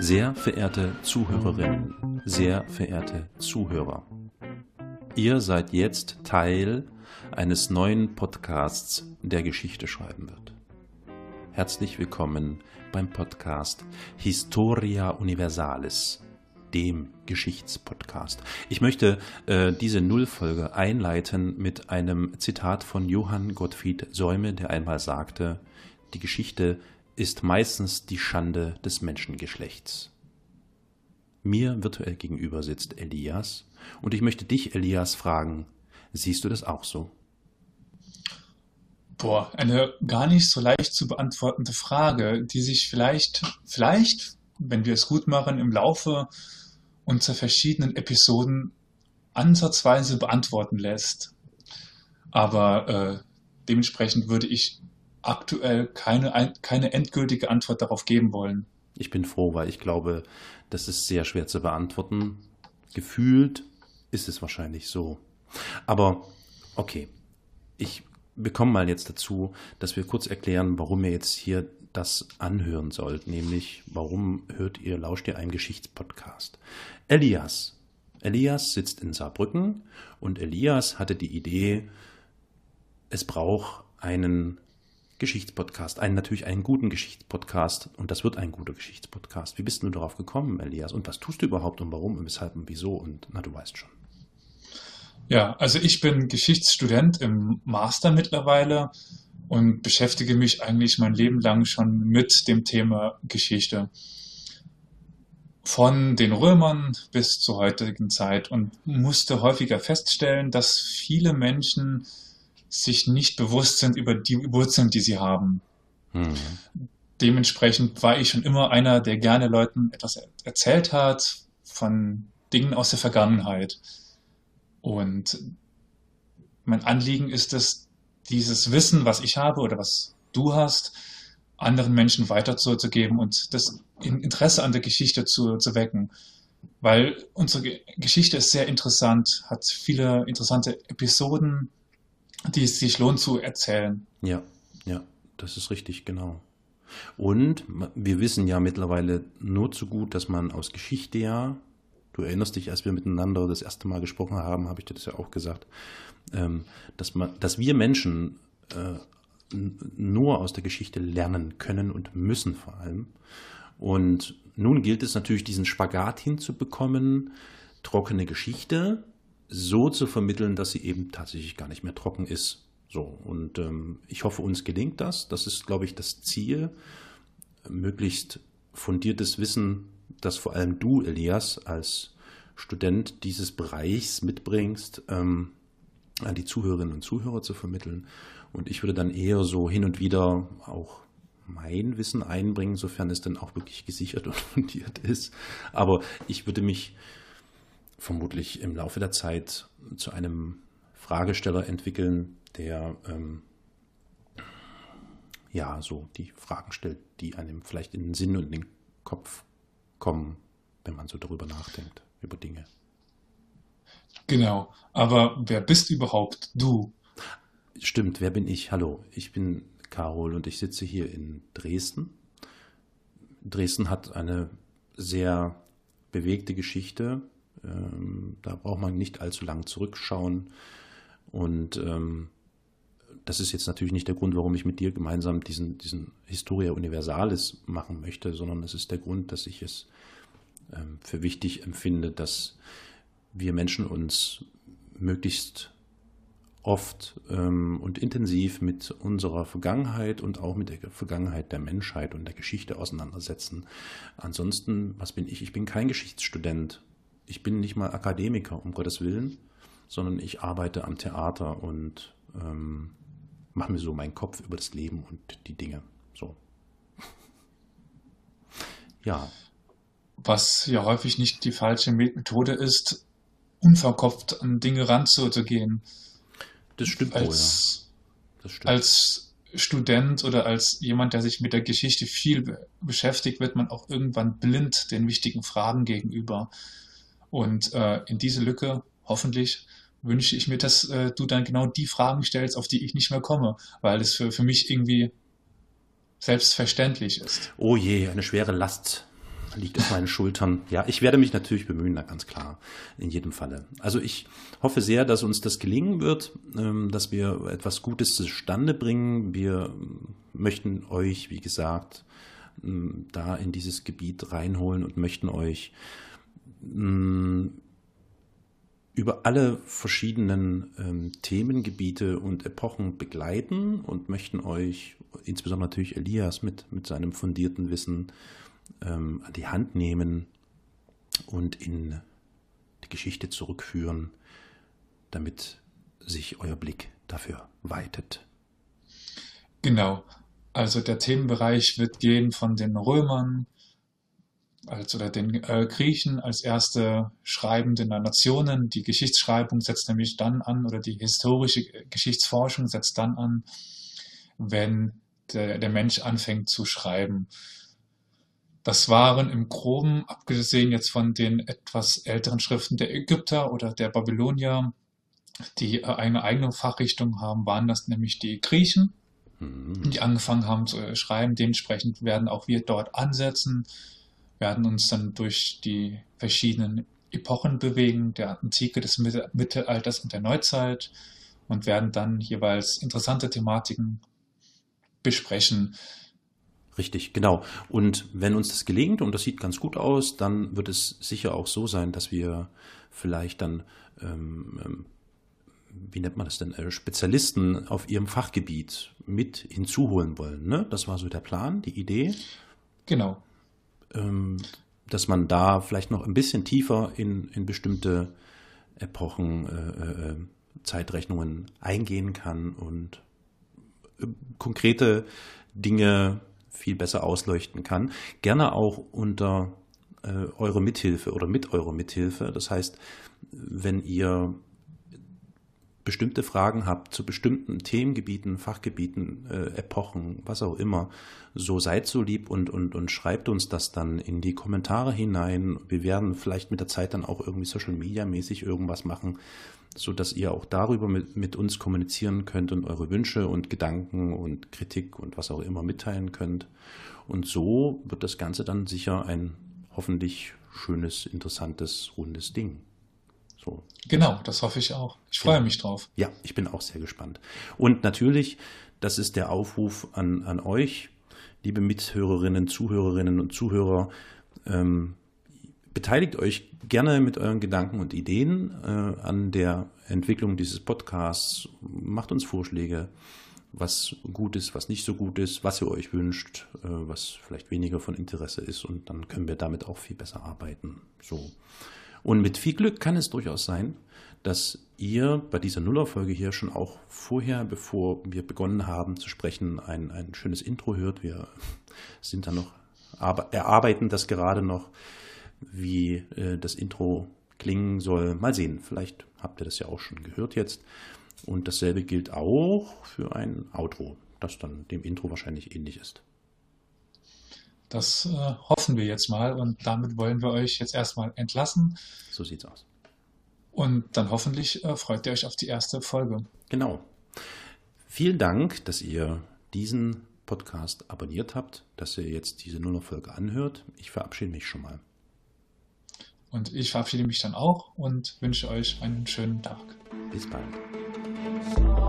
Sehr verehrte Zuhörerinnen, sehr verehrte Zuhörer, ihr seid jetzt Teil eines neuen Podcasts, der Geschichte schreiben wird. Herzlich willkommen beim Podcast Historia Universalis, dem Geschichtspodcast. Ich möchte äh, diese Nullfolge einleiten mit einem Zitat von Johann Gottfried Säume, der einmal sagte, die Geschichte ist meistens die Schande des Menschengeschlechts. Mir virtuell gegenüber sitzt Elias und ich möchte dich, Elias, fragen, siehst du das auch so? Boah, eine gar nicht so leicht zu beantwortende Frage, die sich vielleicht, vielleicht, wenn wir es gut machen, im Laufe unserer verschiedenen Episoden ansatzweise beantworten lässt. Aber äh, dementsprechend würde ich aktuell keine, keine endgültige Antwort darauf geben wollen. Ich bin froh, weil ich glaube, das ist sehr schwer zu beantworten. Gefühlt ist es wahrscheinlich so. Aber okay, ich bekomme mal jetzt dazu, dass wir kurz erklären, warum ihr jetzt hier das anhören sollt, nämlich warum hört ihr, lauscht ihr einen Geschichtspodcast. Elias. Elias sitzt in Saarbrücken und Elias hatte die Idee, es braucht einen Geschichtspodcast, einen natürlich einen guten Geschichtspodcast und das wird ein guter Geschichtspodcast. Wie bist du darauf gekommen, Elias? Und was tust du überhaupt und warum und weshalb und wieso? Und na, du weißt schon. Ja, also ich bin Geschichtsstudent im Master mittlerweile und beschäftige mich eigentlich mein Leben lang schon mit dem Thema Geschichte. Von den Römern bis zur heutigen Zeit und musste häufiger feststellen, dass viele Menschen sich nicht bewusst sind über die Wurzeln, die sie haben. Mhm. Dementsprechend war ich schon immer einer, der gerne Leuten etwas erzählt hat von Dingen aus der Vergangenheit. Und mein Anliegen ist es, dieses Wissen, was ich habe oder was du hast, anderen Menschen weiterzugeben und das Interesse an der Geschichte zu, zu wecken. Weil unsere Geschichte ist sehr interessant, hat viele interessante Episoden, die es sich lohnt zu erzählen. Ja, ja, das ist richtig, genau. Und wir wissen ja mittlerweile nur zu gut, dass man aus Geschichte ja, du erinnerst dich, als wir miteinander das erste Mal gesprochen haben, habe ich dir das ja auch gesagt, ähm, dass, man, dass wir Menschen äh, nur aus der Geschichte lernen können und müssen vor allem. Und nun gilt es natürlich, diesen Spagat hinzubekommen, trockene Geschichte so zu vermitteln, dass sie eben tatsächlich gar nicht mehr trocken ist. So, und ähm, ich hoffe, uns gelingt das. Das ist, glaube ich, das Ziel, möglichst fundiertes Wissen, das vor allem du, Elias, als Student dieses Bereichs mitbringst, ähm, an die Zuhörerinnen und Zuhörer zu vermitteln. Und ich würde dann eher so hin und wieder auch mein Wissen einbringen, sofern es dann auch wirklich gesichert und fundiert ist. Aber ich würde mich vermutlich im Laufe der Zeit zu einem Fragesteller entwickeln, der ähm, ja so die Fragen stellt, die einem vielleicht in den Sinn und in den Kopf kommen, wenn man so darüber nachdenkt, über Dinge. Genau, aber wer bist überhaupt du? Stimmt, wer bin ich? Hallo, ich bin Carol und ich sitze hier in Dresden. Dresden hat eine sehr bewegte Geschichte, da braucht man nicht allzu lang zurückschauen. Und ähm, das ist jetzt natürlich nicht der Grund, warum ich mit dir gemeinsam diesen, diesen Historia Universalis machen möchte, sondern es ist der Grund, dass ich es ähm, für wichtig empfinde, dass wir Menschen uns möglichst oft ähm, und intensiv mit unserer Vergangenheit und auch mit der Vergangenheit der Menschheit und der Geschichte auseinandersetzen. Ansonsten, was bin ich? Ich bin kein Geschichtsstudent ich bin nicht mal Akademiker, um Gottes Willen, sondern ich arbeite am Theater und ähm, mache mir so meinen Kopf über das Leben und die Dinge. So. ja. Was ja häufig nicht die falsche Methode ist, unverkopft an Dinge ranzugehen. Das stimmt als, wohl, ja. Das stimmt. Als Student oder als jemand, der sich mit der Geschichte viel beschäftigt, wird man auch irgendwann blind den wichtigen Fragen gegenüber. Und äh, in diese Lücke, hoffentlich, wünsche ich mir, dass äh, du dann genau die Fragen stellst, auf die ich nicht mehr komme, weil es für, für mich irgendwie selbstverständlich ist. Oh je, eine schwere Last liegt auf meinen Schultern. Ja, ich werde mich natürlich bemühen, da ganz klar, in jedem Falle. Also ich hoffe sehr, dass uns das gelingen wird, ähm, dass wir etwas Gutes zustande bringen. Wir möchten euch, wie gesagt, ähm, da in dieses Gebiet reinholen und möchten euch über alle verschiedenen ähm, Themengebiete und Epochen begleiten und möchten euch, insbesondere natürlich Elias mit, mit seinem fundierten Wissen, ähm, an die Hand nehmen und in die Geschichte zurückführen, damit sich euer Blick dafür weitet. Genau. Also der Themenbereich wird gehen von den Römern als oder den äh, Griechen als erste Schreibende der Nationen. Die Geschichtsschreibung setzt nämlich dann an oder die historische Geschichtsforschung setzt dann an, wenn der, der Mensch anfängt zu schreiben. Das waren im Groben, abgesehen jetzt von den etwas älteren Schriften der Ägypter oder der Babylonier, die äh, eine eigene Fachrichtung haben, waren das nämlich die Griechen, mhm. die angefangen haben zu schreiben. Dementsprechend werden auch wir dort ansetzen, werden uns dann durch die verschiedenen Epochen bewegen, der Antike, des Mittelalters und der Neuzeit und werden dann jeweils interessante Thematiken besprechen. Richtig, genau. Und wenn uns das gelingt und das sieht ganz gut aus, dann wird es sicher auch so sein, dass wir vielleicht dann, ähm, ähm wie nennt man das denn, äh, Spezialisten auf ihrem Fachgebiet mit hinzuholen wollen. Ne? Das war so der Plan, die Idee. Genau. Ähm, dass man da vielleicht noch ein bisschen tiefer in, in bestimmte Epochen, äh, äh, Zeitrechnungen eingehen kann und äh, konkrete Dinge viel besser ausleuchten kann. Gerne auch unter äh, eure Mithilfe oder mit eurer Mithilfe. Das heißt, wenn ihr bestimmte Fragen habt zu bestimmten Themengebieten, Fachgebieten, äh, Epochen, was auch immer, so seid so lieb und, und, und schreibt uns das dann in die Kommentare hinein. Wir werden vielleicht mit der Zeit dann auch irgendwie Social Media mäßig irgendwas machen, so dass ihr auch darüber mit, mit uns kommunizieren könnt und eure Wünsche und Gedanken und Kritik und was auch immer mitteilen könnt. Und so wird das Ganze dann sicher ein hoffentlich schönes, interessantes, rundes Ding. So. Genau, das hoffe ich auch. Ich freue ja. mich drauf. Ja, ich bin auch sehr gespannt. Und natürlich, das ist der Aufruf an, an euch, liebe Mithörerinnen, Zuhörerinnen und Zuhörer. Ähm, beteiligt euch gerne mit euren Gedanken und Ideen äh, an der Entwicklung dieses Podcasts. Macht uns Vorschläge, was gut ist, was nicht so gut ist, was ihr euch wünscht, äh, was vielleicht weniger von Interesse ist. Und dann können wir damit auch viel besser arbeiten. So. Und mit viel Glück kann es durchaus sein, dass ihr bei dieser Nullerfolge hier schon auch vorher, bevor wir begonnen haben zu sprechen, ein, ein schönes Intro hört. Wir sind da noch, erarbeiten das gerade noch, wie äh, das Intro klingen soll. Mal sehen, vielleicht habt ihr das ja auch schon gehört jetzt. Und dasselbe gilt auch für ein Outro, das dann dem Intro wahrscheinlich ähnlich ist. Das äh, hoffen wir jetzt mal und damit wollen wir euch jetzt erstmal entlassen. So sieht's aus. Und dann hoffentlich äh, freut ihr euch auf die erste Folge. Genau. Vielen Dank, dass ihr diesen Podcast abonniert habt, dass ihr jetzt diese Nullerfolge anhört. Ich verabschiede mich schon mal. Und ich verabschiede mich dann auch und wünsche euch einen schönen Tag. Bis bald.